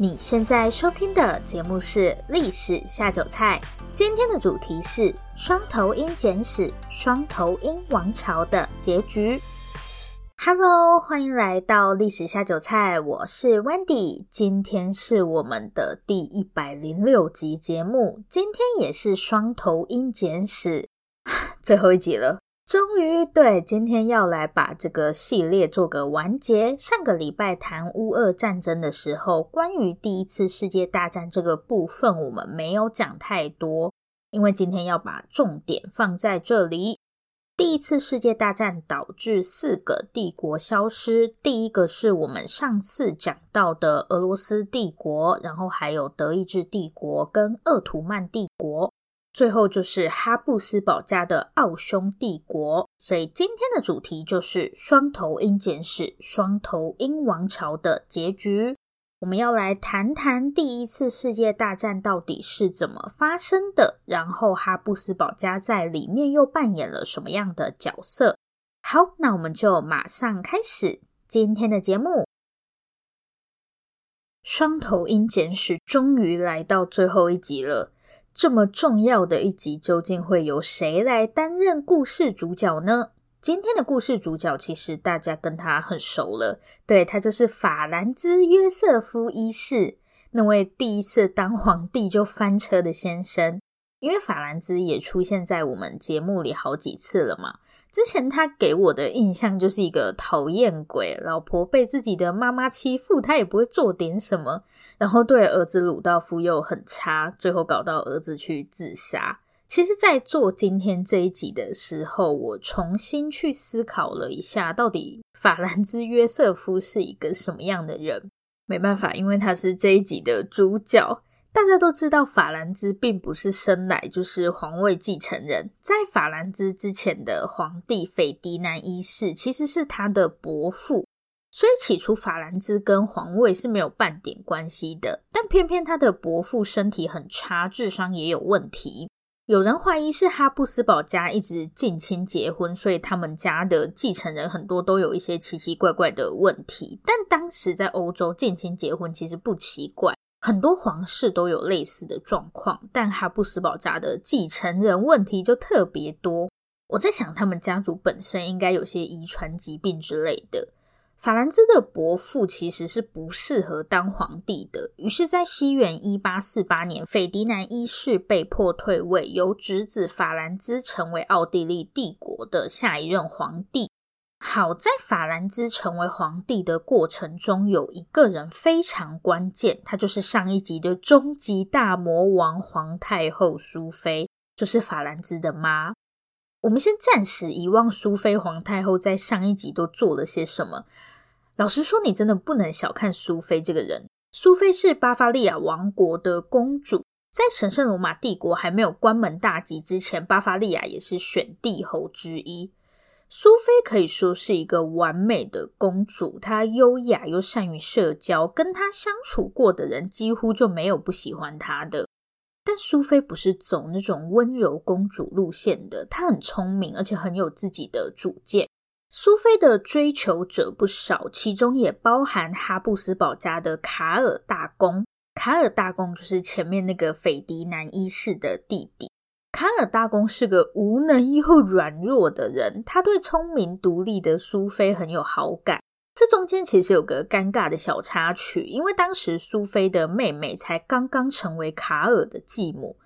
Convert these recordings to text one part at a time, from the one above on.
你现在收听的节目是《历史下酒菜》，今天的主题是双头鹰简史，双头鹰王朝的结局。Hello，欢迎来到《历史下酒菜》，我是 Wendy，今天是我们的第一百零六集节目，今天也是双头鹰简史最后一集了。终于对，今天要来把这个系列做个完结。上个礼拜谈乌俄战争的时候，关于第一次世界大战这个部分，我们没有讲太多，因为今天要把重点放在这里。第一次世界大战导致四个帝国消失，第一个是我们上次讲到的俄罗斯帝国，然后还有德意志帝国跟鄂图曼帝国。最后就是哈布斯堡家的奥匈帝国，所以今天的主题就是双头鹰简史，双头鹰王朝的结局。我们要来谈谈第一次世界大战到底是怎么发生的，然后哈布斯堡家在里面又扮演了什么样的角色。好，那我们就马上开始今天的节目。双头鹰简史终于来到最后一集了。这么重要的一集，究竟会由谁来担任故事主角呢？今天的故事主角其实大家跟他很熟了，对，他就是法兰兹约瑟夫一世，那位第一次当皇帝就翻车的先生。因为法兰兹也出现在我们节目里好几次了嘛。之前他给我的印象就是一个讨厌鬼，老婆被自己的妈妈欺负，他也不会做点什么，然后对儿子鲁道夫又很差，最后搞到儿子去自杀。其实，在做今天这一集的时候，我重新去思考了一下，到底法兰兹约瑟夫是一个什么样的人？没办法，因为他是这一集的主角。大家都知道，法兰兹并不是生来就是皇位继承人。在法兰兹之前的皇帝斐迪南一世其实是他的伯父，所以起初法兰兹跟皇位是没有半点关系的。但偏偏他的伯父身体很差，智商也有问题。有人怀疑是哈布斯堡家一直近亲结婚，所以他们家的继承人很多都有一些奇奇怪怪的问题。但当时在欧洲近亲结婚其实不奇怪。很多皇室都有类似的状况，但哈布斯堡家的继承人问题就特别多。我在想，他们家族本身应该有些遗传疾病之类的。法兰兹的伯父其实是不适合当皇帝的，于是，在西元一八四八年，斐迪南一世被迫退位，由侄子法兰兹成为奥地利帝国的下一任皇帝。好在法兰兹成为皇帝的过程中，有一个人非常关键，他就是上一集的终极大魔王皇太后苏菲，就是法兰兹的妈。我们先暂时遗忘苏菲皇太后在上一集都做了些什么。老实说，你真的不能小看苏菲这个人。苏菲是巴伐利亚王国的公主，在神圣罗马帝国还没有关门大吉之前，巴伐利亚也是选帝侯之一。苏菲可以说是一个完美的公主，她优雅又善于社交，跟她相处过的人几乎就没有不喜欢她的。但苏菲不是走那种温柔公主路线的，她很聪明，而且很有自己的主见。苏菲的追求者不少，其中也包含哈布斯堡家的卡尔大公。卡尔大公就是前面那个斐迪南一世的弟弟。卡尔大公是个无能又软弱的人，他对聪明独立的苏菲很有好感。这中间其实有个尴尬的小插曲，因为当时苏菲的妹妹才刚刚成为卡尔的继母。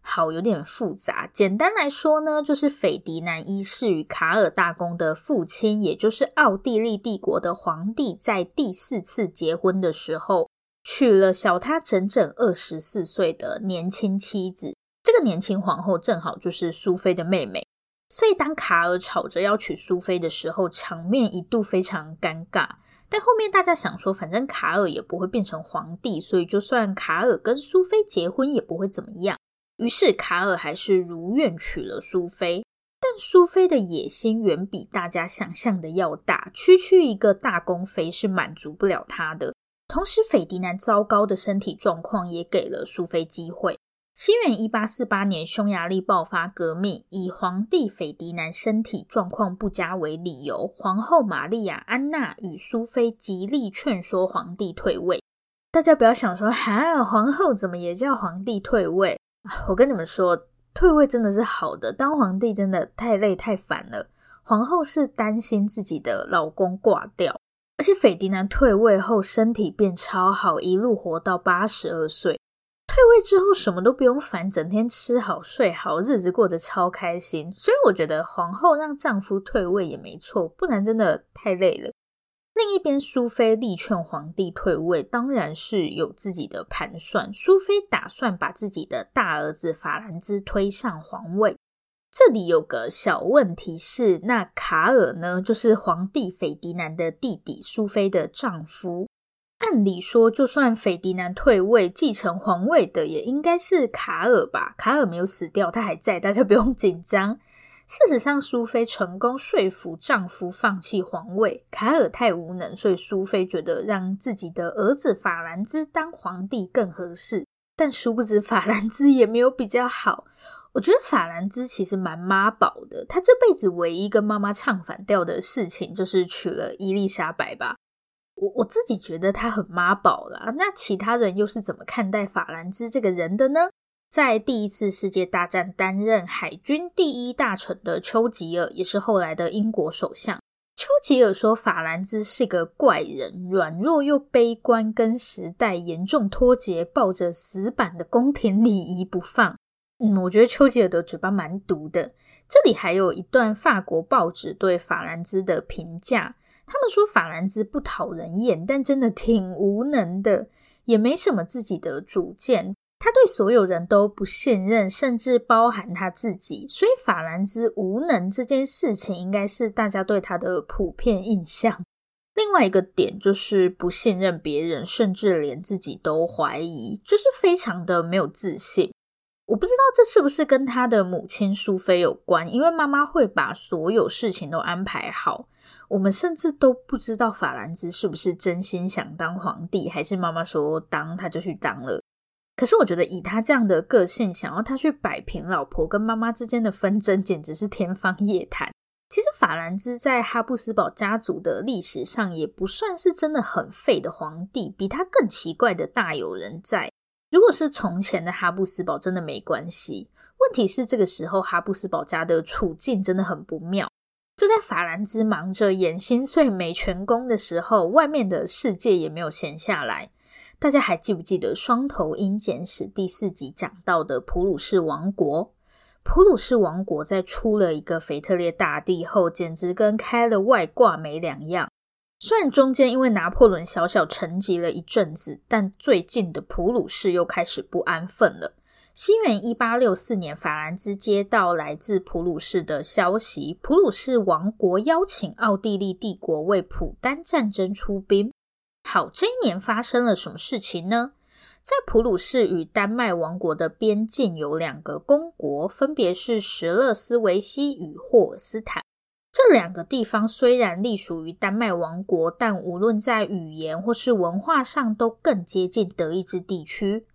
好，有点复杂。简单来说呢，就是斐迪南一世与卡尔大公的父亲，也就是奥地利帝国的皇帝，在第四次结婚的时候，娶了小他整整二十四岁的年轻妻子。这个年轻皇后正好就是苏菲的妹妹，所以当卡尔吵着要娶苏菲的时候，场面一度非常尴尬。但后面大家想说，反正卡尔也不会变成皇帝，所以就算卡尔跟苏菲结婚也不会怎么样。于是卡尔还是如愿娶了苏菲。但苏菲的野心远比大家想象的要大，区区一个大宫妃是满足不了她的。同时，斐迪南糟糕的身体状况也给了苏菲机会。西元一八四八年，匈牙利爆发革命，以皇帝斐迪南身体状况不佳为理由，皇后玛丽亚·安娜与苏菲极力劝说皇帝退位。大家不要想说，哈，皇后怎么也叫皇帝退位？我跟你们说，退位真的是好的，当皇帝真的太累太烦了。皇后是担心自己的老公挂掉，而且斐迪南退位后身体变超好，一路活到八十二岁。退位之后什么都不用烦，整天吃好睡好，日子过得超开心。所以我觉得皇后让丈夫退位也没错，不然真的太累了。另一边，苏菲力劝皇帝退位，当然是有自己的盘算。苏菲打算把自己的大儿子法兰兹推上皇位。这里有个小问题是，那卡尔呢？就是皇帝斐迪南的弟弟，苏菲的丈夫。按理说，就算斐迪南退位，继承皇位的也应该是卡尔吧？卡尔没有死掉，他还在，大家不用紧张。事实上，苏菲成功说服丈夫放弃皇位，卡尔太无能，所以苏菲觉得让自己的儿子法兰兹当皇帝更合适。但殊不知，法兰兹也没有比较好。我觉得法兰兹其实蛮妈宝的，他这辈子唯一跟妈妈唱反调的事情，就是娶了伊丽莎白吧。我我自己觉得他很妈宝啦，那其他人又是怎么看待法兰兹这个人的呢？在第一次世界大战担任海军第一大臣的丘吉尔，也是后来的英国首相。丘吉尔说法兰兹是个怪人，软弱又悲观，跟时代严重脱节，抱着死板的宫廷礼仪不放。嗯，我觉得丘吉尔的嘴巴蛮毒的。这里还有一段法国报纸对法兰兹的评价。他们说法兰兹不讨人厌，但真的挺无能的，也没什么自己的主见。他对所有人都不信任，甚至包含他自己。所以法兰兹无能这件事情，应该是大家对他的普遍印象。另外一个点就是不信任别人，甚至连自己都怀疑，就是非常的没有自信。我不知道这是不是跟他的母亲苏菲有关，因为妈妈会把所有事情都安排好。我们甚至都不知道法兰兹是不是真心想当皇帝，还是妈妈说当他就去当了。可是我觉得以他这样的个性，想要他去摆平老婆跟妈妈之间的纷争，简直是天方夜谭。其实法兰兹在哈布斯堡家族的历史上也不算是真的很废的皇帝，比他更奇怪的大有人在。如果是从前的哈布斯堡，真的没关系。问题是这个时候哈布斯堡家的处境真的很不妙。就在法兰兹忙着演心碎美全功的时候，外面的世界也没有闲下来。大家还记不记得《双头鹰简史》第四集讲到的普鲁士王国？普鲁士王国在出了一个腓特烈大帝后，简直跟开了外挂没两样。虽然中间因为拿破仑小小沉寂了一阵子，但最近的普鲁士又开始不安分了。西元一八六四年，法兰兹接到来自普鲁士的消息，普鲁士王国邀请奥地利帝国为普丹战争出兵。好，这一年发生了什么事情呢？在普鲁士与丹麦王国的边境有两个公国，分别是石勒斯维希与霍尔斯坦。这两个地方虽然隶属于丹麦王国，但无论在语言或是文化上，都更接近德意志地区。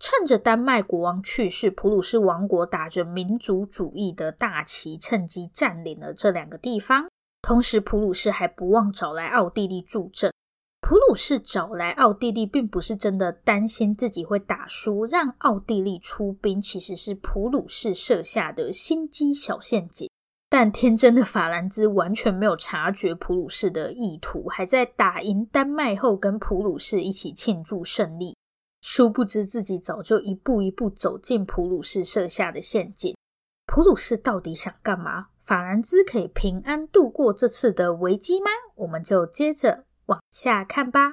趁着丹麦国王去世，普鲁士王国打着民族主义的大旗，趁机占领了这两个地方。同时，普鲁士还不忘找来奥地利助阵。普鲁士找来奥地利，并不是真的担心自己会打输，让奥地利出兵，其实是普鲁士设下的心机小陷阱。但天真的法兰兹完全没有察觉普鲁士的意图，还在打赢丹麦后，跟普鲁士一起庆祝胜利。殊不知自己早就一步一步走进普鲁士设下的陷阱。普鲁士到底想干嘛？法兰兹可以平安度过这次的危机吗？我们就接着往下看吧。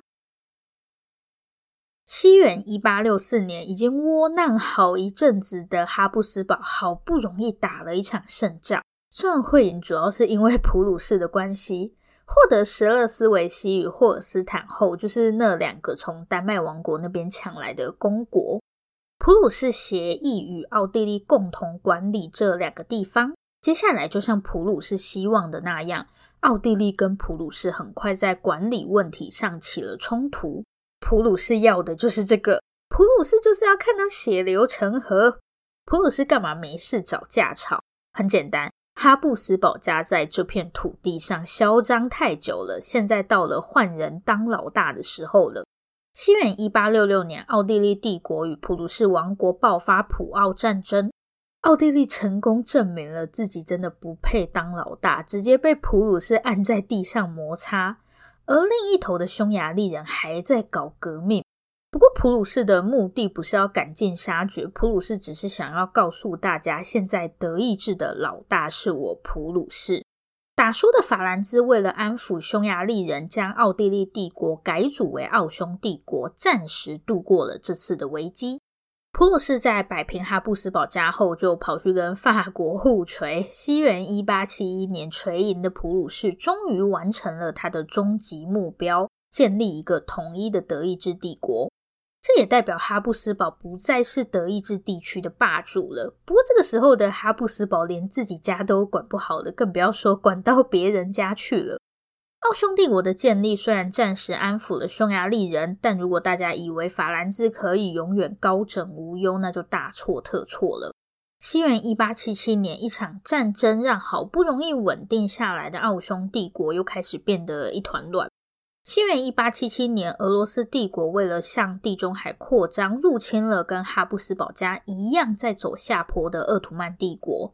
西元一八六四年，已经窝囊好一阵子的哈布斯堡，好不容易打了一场胜仗。虽然会赢主要是因为普鲁士的关系，获得石勒斯维希与霍尔斯坦后，就是那两个从丹麦王国那边抢来的公国。普鲁士协议与奥地利共同管理这两个地方。接下来，就像普鲁士希望的那样，奥地利跟普鲁士很快在管理问题上起了冲突。普鲁士要的就是这个，普鲁士就是要看到血流成河。普鲁士干嘛没事找架吵？很简单，哈布斯堡家在这片土地上嚣张太久了，现在到了换人当老大的时候了。西元一八六六年，奥地利帝国与普鲁士王国爆发普奥战争，奥地利成功证明了自己真的不配当老大，直接被普鲁士按在地上摩擦。而另一头的匈牙利人还在搞革命，不过普鲁士的目的不是要赶尽杀绝，普鲁士只是想要告诉大家，现在德意志的老大是我普鲁士。打输的法兰兹为了安抚匈牙利人，将奥地利帝国改组为奥匈帝国，暂时度过了这次的危机。普鲁士在摆平哈布斯堡家后，就跑去跟法国互锤。西元一八七一年，锤赢的普鲁士终于完成了他的终极目标，建立一个统一的德意志帝国。这也代表哈布斯堡不再是德意志地区的霸主了。不过这个时候的哈布斯堡连自己家都管不好了，更不要说管到别人家去了。奥匈帝国的建立虽然暂时安抚了匈牙利人，但如果大家以为法兰兹可以永远高枕无忧，那就大错特错了。西元一八七七年，一场战争让好不容易稳定下来的奥匈帝国又开始变得一团乱。西元一八七七年，俄罗斯帝国为了向地中海扩张，入侵了跟哈布斯堡家一样在走下坡的鄂图曼帝国。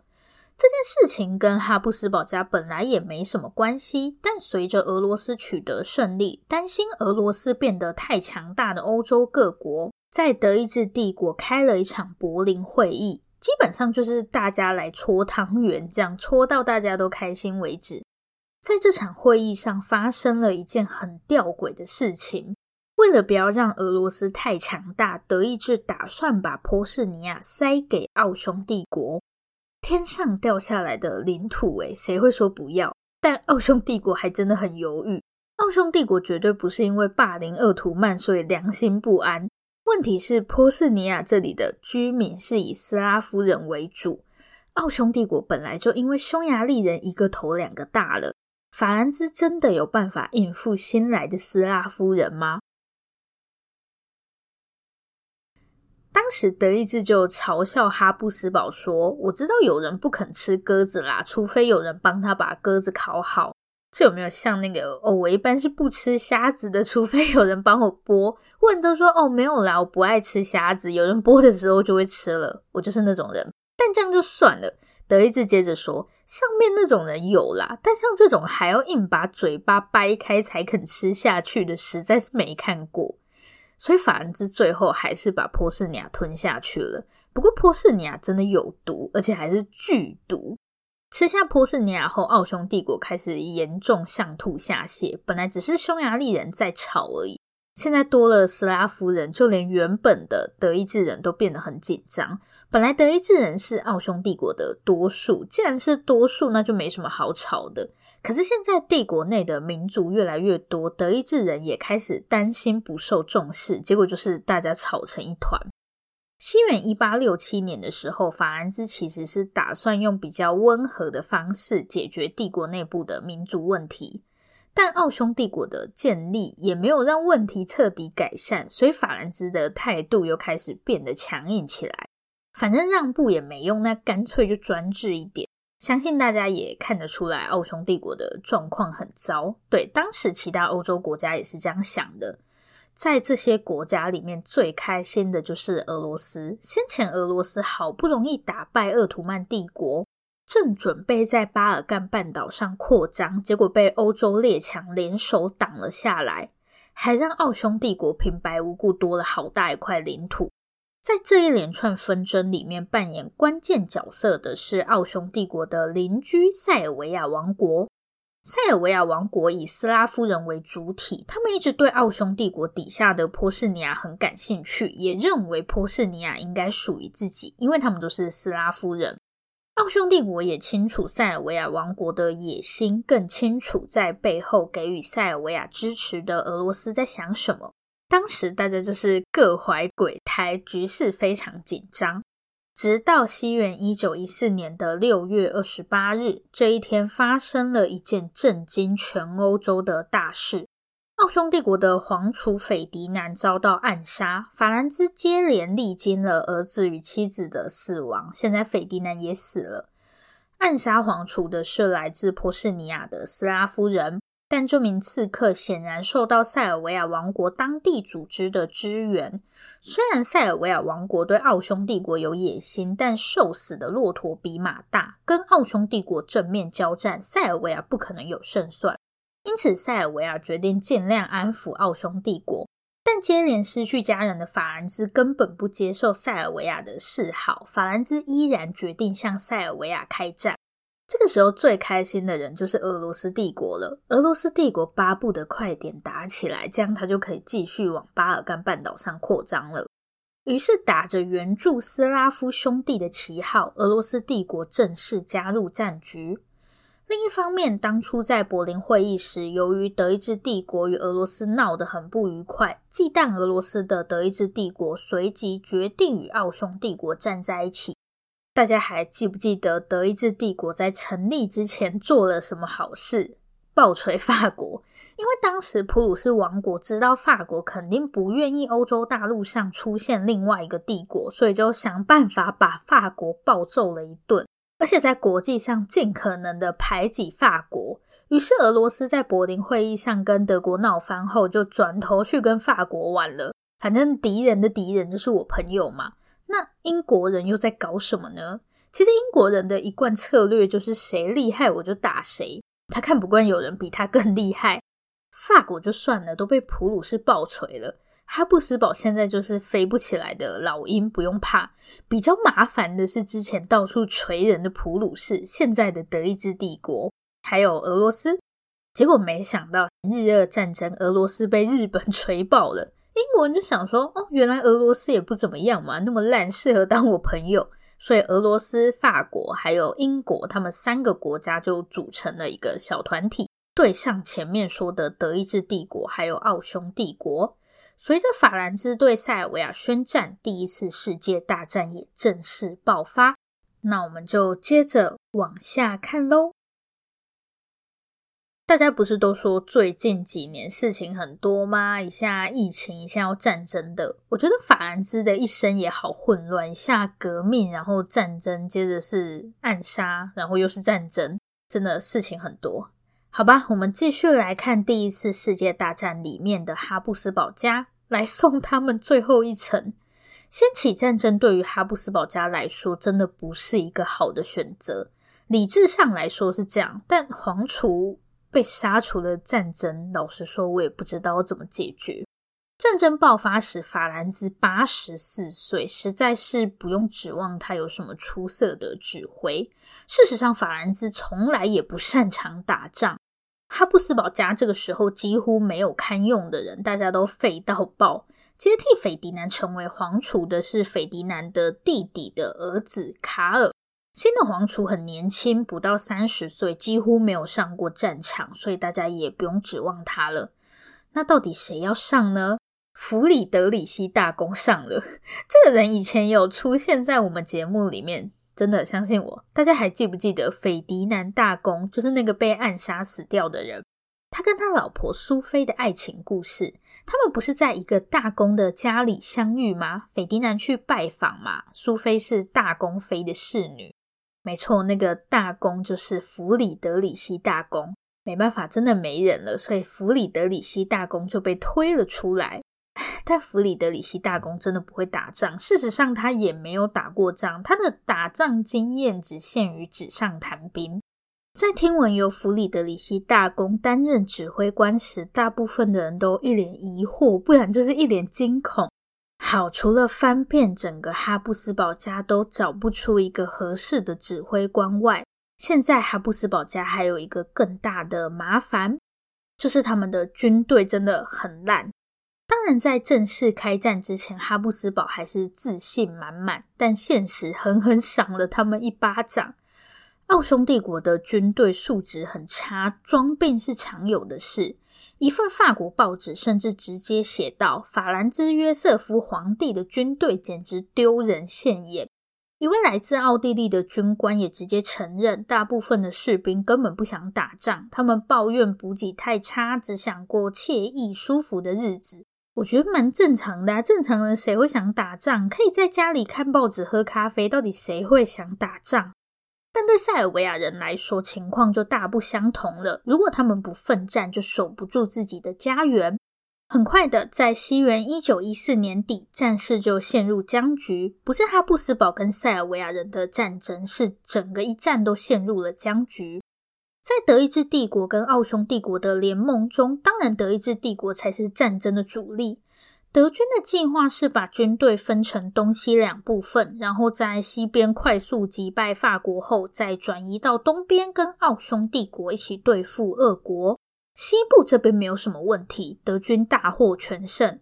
这件事情跟哈布斯堡家本来也没什么关系，但随着俄罗斯取得胜利，担心俄罗斯变得太强大的欧洲各国，在德意志帝国开了一场柏林会议，基本上就是大家来搓汤圆，这样搓到大家都开心为止。在这场会议上发生了一件很吊诡的事情，为了不要让俄罗斯太强大，德意志打算把波士尼亚塞给奥匈帝国。天上掉下来的领土，诶，谁会说不要？但奥匈帝国还真的很犹豫。奥匈帝国绝对不是因为霸凌鄂图曼，所以良心不安。问题是波士尼亚这里的居民是以斯拉夫人为主，奥匈帝国本来就因为匈牙利人一个头两个大了。法兰兹真的有办法应付新来的斯拉夫人吗？当时德意志就嘲笑哈布斯堡说：“我知道有人不肯吃鸽子啦，除非有人帮他把鸽子烤好。这有没有像那个哦？我一般是不吃虾子的，除非有人帮我剥。问都说哦，没有啦，我不爱吃虾子，有人剥的时候就会吃了。我就是那种人。但这样就算了。德意志接着说：上面那种人有啦，但像这种还要硬把嘴巴掰开才肯吃下去的，实在是没看过。”所以法兰兹最后还是把波士尼亚吞下去了。不过波士尼亚真的有毒，而且还是剧毒。吃下波士尼亚后，奥匈帝国开始严重上吐下泻。本来只是匈牙利人在吵而已，现在多了斯拉夫人，就连原本的德意志人都变得很紧张。本来德意志人是奥匈帝国的多数，既然是多数，那就没什么好吵的。可是现在帝国内的民族越来越多，德意志人也开始担心不受重视，结果就是大家吵成一团。西元一八六七年的时候，法兰兹其实是打算用比较温和的方式解决帝国内部的民族问题，但奥匈帝国的建立也没有让问题彻底改善，所以法兰兹的态度又开始变得强硬起来。反正让步也没用，那干脆就专制一点。相信大家也看得出来，奥匈帝国的状况很糟。对，当时其他欧洲国家也是这样想的。在这些国家里面，最开心的就是俄罗斯。先前俄罗斯好不容易打败鄂图曼帝国，正准备在巴尔干半岛上扩张，结果被欧洲列强联手挡了下来，还让奥匈帝国平白无故多了好大一块领土。在这一连串纷争里面，扮演关键角色的是奥匈帝国的邻居塞尔维亚王国。塞尔维亚王国以斯拉夫人为主体，他们一直对奥匈帝国底下的波士尼亚很感兴趣，也认为波士尼亚应该属于自己，因为他们都是斯拉夫人。奥匈帝国也清楚塞尔维亚王国的野心，更清楚在背后给予塞尔维亚支持的俄罗斯在想什么。当时大家就是各怀鬼胎，局势非常紧张。直到西元一九一四年的六月二十八日，这一天发生了一件震惊全欧洲的大事：奥匈帝国的皇储斐迪南遭到暗杀，法兰兹接连历经了儿子与妻子的死亡，现在斐迪南也死了。暗杀皇储的是来自波士尼亚的斯拉夫人，但这名刺客显然受到塞尔维亚王国当地组织的支援。虽然塞尔维亚王国对奥匈帝国有野心，但瘦死的骆驼比马大，跟奥匈帝国正面交战，塞尔维亚不可能有胜算。因此，塞尔维亚决定尽量安抚奥匈帝国。但接连失去家人的法兰兹根本不接受塞尔维亚的示好，法兰兹依然决定向塞尔维亚开战。这个时候最开心的人就是俄罗斯帝国了。俄罗斯帝国巴不得快点打起来，这样他就可以继续往巴尔干半岛上扩张了。于是打着援助斯拉夫兄弟的旗号，俄罗斯帝国正式加入战局。另一方面，当初在柏林会议时，由于德意志帝国与俄罗斯闹得很不愉快，忌惮俄罗斯的德意志帝国随即决定与奥匈帝国站在一起。大家还记不记得德意志帝国在成立之前做了什么好事？暴锤法国，因为当时普鲁士王国知道法国肯定不愿意欧洲大陆上出现另外一个帝国，所以就想办法把法国暴揍了一顿，而且在国际上尽可能的排挤法国。于是俄罗斯在柏林会议上跟德国闹翻后，就转头去跟法国玩了。反正敌人的敌人就是我朋友嘛。那英国人又在搞什么呢？其实英国人的一贯策略就是谁厉害我就打谁，他看不惯有人比他更厉害。法国就算了，都被普鲁士暴锤了。哈布斯堡现在就是飞不起来的老鹰，不用怕。比较麻烦的是之前到处锤人的普鲁士，现在的德意志帝国，还有俄罗斯。结果没想到日俄战争，俄罗斯被日本 锤爆了。英国人就想说，哦，原来俄罗斯也不怎么样嘛，那么烂，适合当我朋友。所以俄罗斯、法国还有英国，他们三个国家就组成了一个小团体，对上前面说的德意志帝国还有奥匈帝国。随着法兰兹对塞尔维亚宣战，第一次世界大战也正式爆发。那我们就接着往下看喽。大家不是都说最近几年事情很多吗？一下疫情，一下要战争的。我觉得法兰兹的一生也好混乱，一下革命，然后战争，接着是暗杀，然后又是战争，真的事情很多。好吧，我们继续来看第一次世界大战里面的哈布斯堡家，来送他们最后一程。掀起战争对于哈布斯堡家来说，真的不是一个好的选择。理智上来说是这样，但皇储。被杀除了战争，老实说，我也不知道怎么解决。战争爆发时，法兰兹八十四岁，实在是不用指望他有什么出色的指挥。事实上，法兰兹从来也不擅长打仗。哈布斯堡家这个时候几乎没有堪用的人，大家都废到爆。接替斐迪南成为皇储的是斐迪南的弟弟的儿子卡尔。新的皇储很年轻，不到三十岁，几乎没有上过战场，所以大家也不用指望他了。那到底谁要上呢？弗里德里希大公上了。这个人以前有出现在我们节目里面，真的相信我。大家还记不记得斐迪南大公？就是那个被暗杀死掉的人。他跟他老婆苏菲的爱情故事。他们不是在一个大公的家里相遇吗？斐迪南去拜访嘛。苏菲是大公妃的侍女。没错，那个大公就是弗里德里希大公。没办法，真的没人了，所以弗里德里希大公就被推了出来。但弗里德里希大公真的不会打仗，事实上他也没有打过仗，他的打仗经验只限于纸上谈兵。在听闻由弗里德里希大公担任指挥官时，大部分的人都一脸疑惑，不然就是一脸惊恐。好，除了翻遍整个哈布斯堡家都找不出一个合适的指挥官外，现在哈布斯堡家还有一个更大的麻烦，就是他们的军队真的很烂。当然，在正式开战之前，哈布斯堡还是自信满满，但现实狠狠赏了他们一巴掌。奥匈帝国的军队素质很差，装病是常有的事。一份法国报纸甚至直接写道：“法兰兹约瑟夫皇帝的军队简直丢人现眼。”一位来自奥地利的军官也直接承认，大部分的士兵根本不想打仗，他们抱怨补给太差，只想过惬意舒服的日子。我觉得蛮正常的啊，正常人谁会想打仗？可以在家里看报纸、喝咖啡，到底谁会想打仗？但对塞尔维亚人来说，情况就大不相同了。如果他们不奋战，就守不住自己的家园。很快的，在西元一九一四年底，战事就陷入僵局。不是哈布斯堡跟塞尔维亚人的战争，是整个一战都陷入了僵局。在德意志帝国跟奥匈帝国的联盟中，当然德意志帝国才是战争的主力。德军的计划是把军队分成东西两部分，然后在西边快速击败法国后，再转移到东边跟奥匈帝国一起对付俄国。西部这边没有什么问题，德军大获全胜。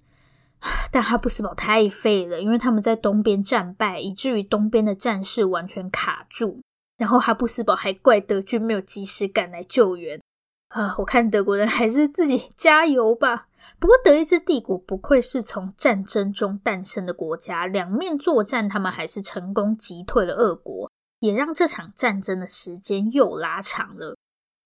但哈布斯堡太废了，因为他们在东边战败，以至于东边的战事完全卡住。然后哈布斯堡还怪德军没有及时赶来救援啊！我看德国人还是自己加油吧。不过德意志帝国不愧是从战争中诞生的国家，两面作战，他们还是成功击退了俄国，也让这场战争的时间又拉长了。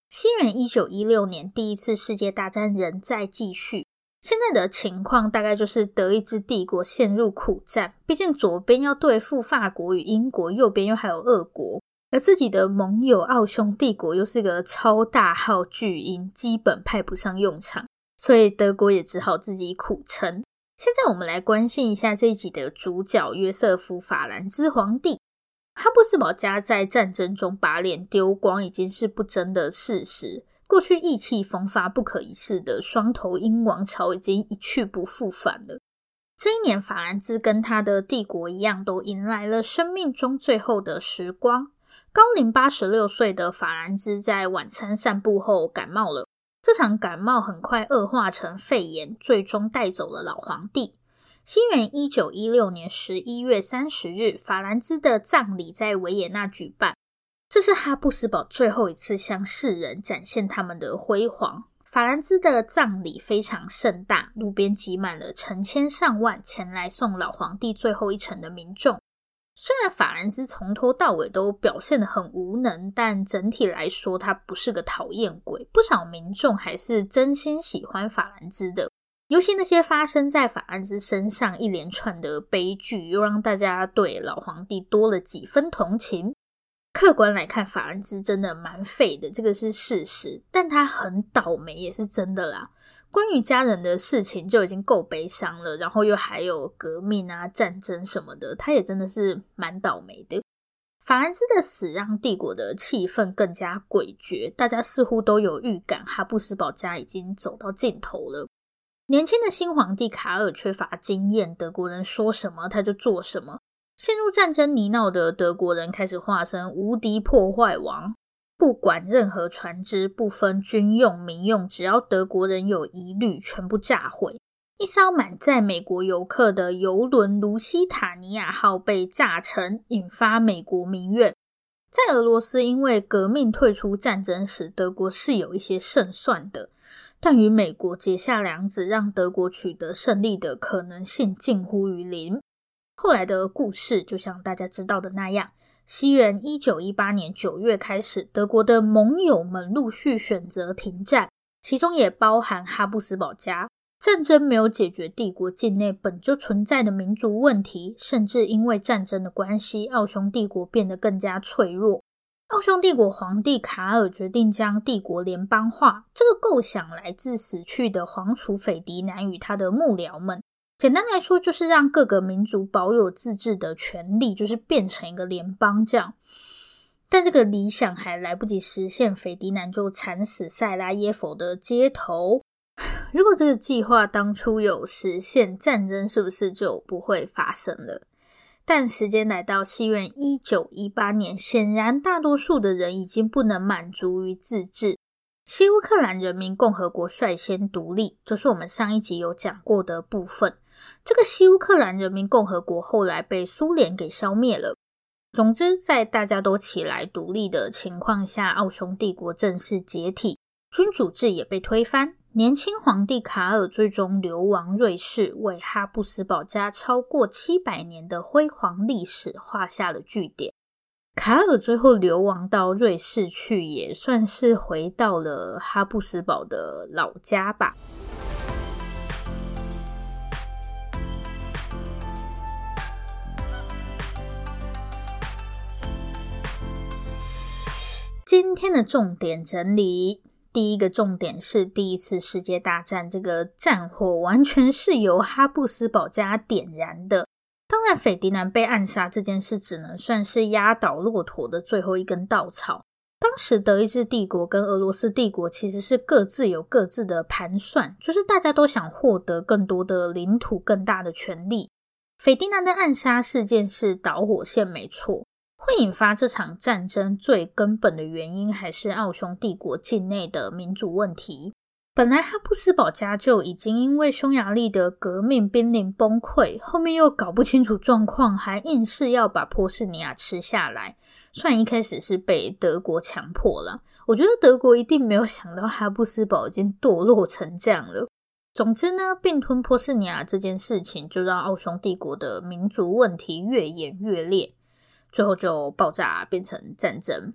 西元一九一六年，第一次世界大战仍在继续。现在的情况大概就是德意志帝国陷入苦战，毕竟左边要对付法国与英国，右边又还有俄国。而自己的盟友奥匈帝国又是个超大号巨婴，基本派不上用场，所以德国也只好自己苦撑。现在我们来关心一下这一集的主角约瑟夫·法兰兹皇帝。哈布斯堡家在战争中把脸丢光已经是不争的事实，过去意气风发、不可一世的双头鹰王朝已经一去不复返了。这一年，法兰兹跟他的帝国一样，都迎来了生命中最后的时光。高龄八十六岁的法兰兹在晚餐散步后感冒了，这场感冒很快恶化成肺炎，最终带走了老皇帝。西元一九一六年十一月三十日，法兰兹的葬礼在维也纳举办，这是哈布斯堡最后一次向世人展现他们的辉煌。法兰兹的葬礼非常盛大，路边挤满了成千上万前来送老皇帝最后一程的民众。虽然法兰兹从头到尾都表现得很无能，但整体来说，他不是个讨厌鬼。不少民众还是真心喜欢法兰兹的。尤其那些发生在法兰兹身上一连串的悲剧，又让大家对老皇帝多了几分同情。客观来看，法兰兹真的蛮废的，这个是事实。但他很倒霉，也是真的啦。关于家人的事情就已经够悲伤了，然后又还有革命啊、战争什么的，他也真的是蛮倒霉的。法兰兹的死让帝国的气氛更加诡谲，大家似乎都有预感，哈布斯堡家已经走到尽头了。年轻的新皇帝卡尔缺乏经验，德国人说什么他就做什么。陷入战争泥淖的德国人开始化身无敌破坏王。不管任何船只，不分军用、民用，只要德国人有疑虑，全部炸毁。一艘满载美国游客的邮轮“卢西塔尼亚号”被炸沉，引发美国民怨。在俄罗斯因为革命退出战争时，德国是有一些胜算的，但与美国结下梁子，让德国取得胜利的可能性近乎于零。后来的故事就像大家知道的那样。西元一九一八年九月开始，德国的盟友们陆续选择停战，其中也包含哈布斯堡家。战争没有解决帝国境内本就存在的民族问题，甚至因为战争的关系，奥匈帝国变得更加脆弱。奥匈帝国皇帝卡尔决定将帝国联邦化，这个构想来自死去的皇储斐迪南与他的幕僚们。简单来说，就是让各个民族保有自治的权利，就是变成一个联邦这样。但这个理想还来不及实现，斐迪南就惨死塞拉耶佛的街头。如果这个计划当初有实现，战争是不是就不会发生了？但时间来到西元一九一八年，显然大多数的人已经不能满足于自治。西乌克兰人民共和国率先独立，就是我们上一集有讲过的部分。这个西乌克兰人民共和国后来被苏联给消灭了。总之，在大家都起来独立的情况下，奥匈帝国正式解体，君主制也被推翻。年轻皇帝卡尔最终流亡瑞士，为哈布斯堡家超过七百年的辉煌历史画下了句点。卡尔最后流亡到瑞士去，也算是回到了哈布斯堡的老家吧。今天的重点整理。第一个重点是第一次世界大战，这个战火完全是由哈布斯堡家点燃的。当然，斐迪南被暗杀这件事只能算是压倒骆驼的最后一根稻草。当时德意志帝国跟俄罗斯帝国其实是各自有各自的盘算，就是大家都想获得更多的领土、更大的权力。斐迪南的暗杀事件是导火线，没错。会引发这场战争最根本的原因，还是奥匈帝国境内的民主问题。本来哈布斯堡家就已经因为匈牙利的革命濒临崩溃，后面又搞不清楚状况，还硬是要把波士尼亚吃下来。虽然一开始是被德国强迫了，我觉得德国一定没有想到哈布斯堡已经堕落成这样了。总之呢，并吞波士尼亚这件事情，就让奥匈帝国的民族问题越演越烈。最后就爆炸变成战争。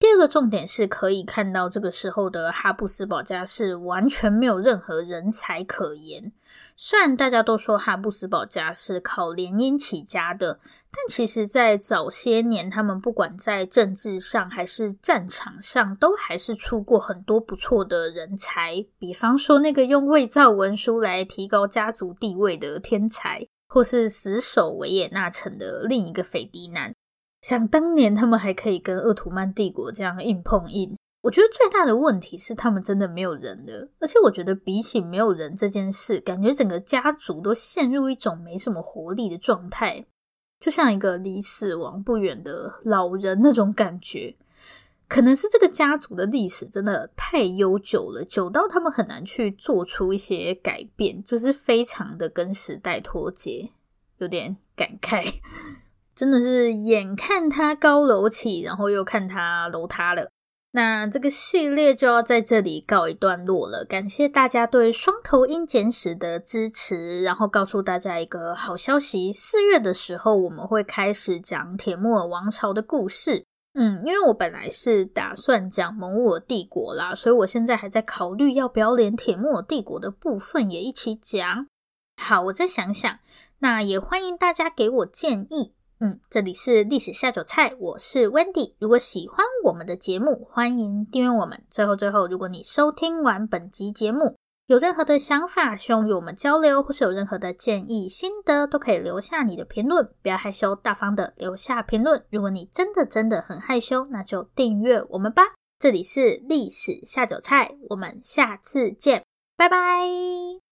第二个重点是可以看到，这个时候的哈布斯堡家是完全没有任何人才可言。虽然大家都说哈布斯堡家是靠联姻起家的，但其实，在早些年，他们不管在政治上还是战场上，都还是出过很多不错的人才。比方说，那个用伪造文书来提高家族地位的天才，或是死守维也纳城的另一个斐迪南。想当年，他们还可以跟鄂图曼帝国这样硬碰硬。我觉得最大的问题是他们真的没有人了，而且我觉得比起没有人这件事，感觉整个家族都陷入一种没什么活力的状态，就像一个离死亡不远的老人那种感觉。可能是这个家族的历史真的太悠久了，久到他们很难去做出一些改变，就是非常的跟时代脱节，有点感慨。真的是眼看它高楼起，然后又看它楼塌了。那这个系列就要在这里告一段落了。感谢大家对双头鹰简史的支持，然后告诉大家一个好消息：四月的时候我们会开始讲铁木尔王朝的故事。嗯，因为我本来是打算讲蒙古帝国啦，所以我现在还在考虑要不要连铁木尔帝国的部分也一起讲。好，我再想想。那也欢迎大家给我建议。嗯，这里是历史下酒菜，我是 Wendy。如果喜欢我们的节目，欢迎订阅我们。最后，最后，如果你收听完本集节目，有任何的想法，希望与我们交流，或是有任何的建议、心得，都可以留下你的评论，不要害羞，大方的留下评论。如果你真的真的很害羞，那就订阅我们吧。这里是历史下酒菜，我们下次见，拜拜。